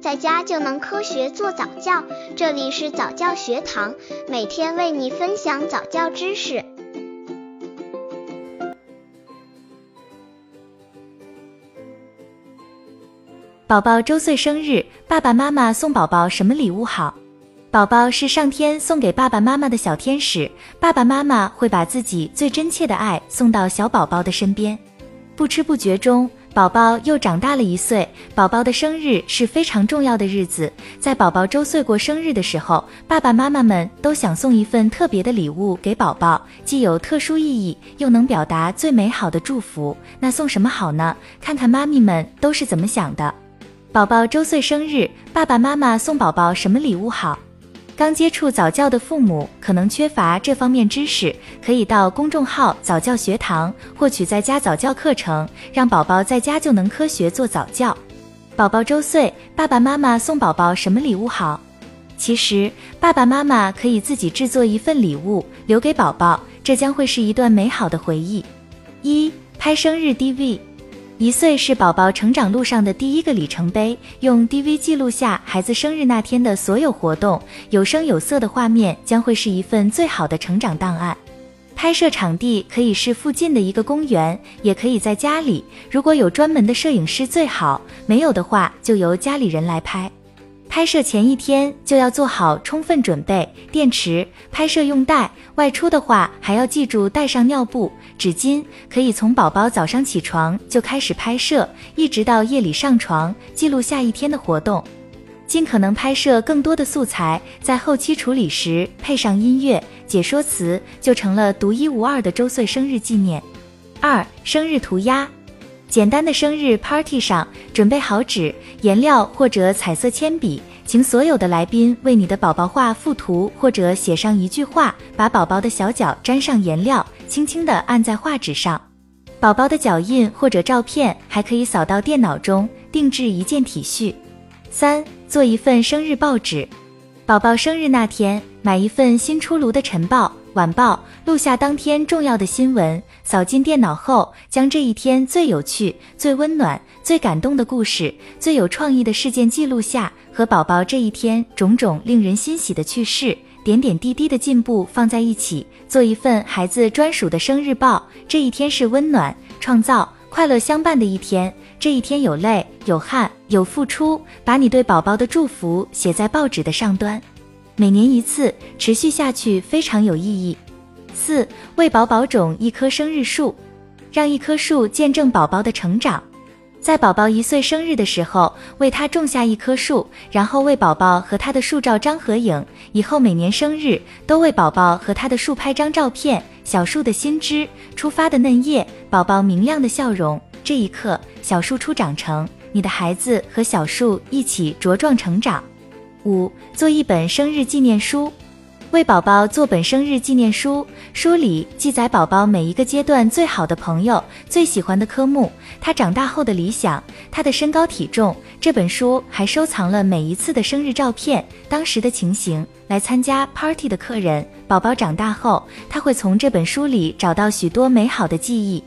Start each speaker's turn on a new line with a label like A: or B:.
A: 在家就能科学做早教。这里是早教学堂，每天为你分享早教知识。
B: 宝宝周岁生日，爸爸妈妈送宝宝什么礼物好？宝宝是上天送给爸爸妈妈的小天使，爸爸妈妈会把自己最真切的爱送到小宝宝的身边。不知不觉中，宝宝又长大了一岁。宝宝的生日是非常重要的日子，在宝宝周岁过生日的时候，爸爸妈妈们都想送一份特别的礼物给宝宝，既有特殊意义，又能表达最美好的祝福。那送什么好呢？看看妈咪们都是怎么想的。宝宝周岁生日，爸爸妈妈送宝宝什么礼物好？刚接触早教的父母可能缺乏这方面知识，可以到公众号早教学堂获取在家早教课程，让宝宝在家就能科学做早教。宝宝周岁，爸爸妈妈送宝宝什么礼物好？其实爸爸妈妈可以自己制作一份礼物留给宝宝，这将会是一段美好的回忆。一拍生日 DV。一岁是宝宝成长路上的第一个里程碑，用 DV 记录下孩子生日那天的所有活动，有声有色的画面将会是一份最好的成长档案。拍摄场地可以是附近的一个公园，也可以在家里，如果有专门的摄影师最好，没有的话就由家里人来拍。拍摄前一天就要做好充分准备，电池、拍摄用带，外出的话还要记住带上尿布、纸巾。可以从宝宝早上起床就开始拍摄，一直到夜里上床，记录下一天的活动。尽可能拍摄更多的素材，在后期处理时配上音乐、解说词，就成了独一无二的周岁生日纪念。二、生日涂鸦。简单的生日 party 上，准备好纸、颜料或者彩色铅笔，请所有的来宾为你的宝宝画附图或者写上一句话，把宝宝的小脚沾上颜料，轻轻地按在画纸上。宝宝的脚印或者照片还可以扫到电脑中，定制一件 T 恤。三，做一份生日报纸。宝宝生日那天，买一份新出炉的晨报。晚报录下当天重要的新闻，扫进电脑后，将这一天最有趣、最温暖、最感动的故事、最有创意的事件记录下，和宝宝这一天种种令人欣喜的趣事、点点滴滴的进步放在一起，做一份孩子专属的生日报。这一天是温暖、创造、快乐相伴的一天，这一天有泪、有汗、有付出，把你对宝宝的祝福写在报纸的上端。每年一次，持续下去非常有意义。四，为宝宝种一棵生日树，让一棵树见证宝宝的成长。在宝宝一岁生日的时候，为他种下一棵树，然后为宝宝和他的树照张合影。以后每年生日都为宝宝和他的树拍张照片。小树的新枝，出发的嫩叶，宝宝明亮的笑容。这一刻，小树初长成，你的孩子和小树一起茁壮成长。五，做一本生日纪念书，为宝宝做本生日纪念书，书里记载宝宝每一个阶段最好的朋友、最喜欢的科目，他长大后的理想，他的身高体重。这本书还收藏了每一次的生日照片，当时的情形，来参加 party 的客人。宝宝长大后，他会从这本书里找到许多美好的记忆。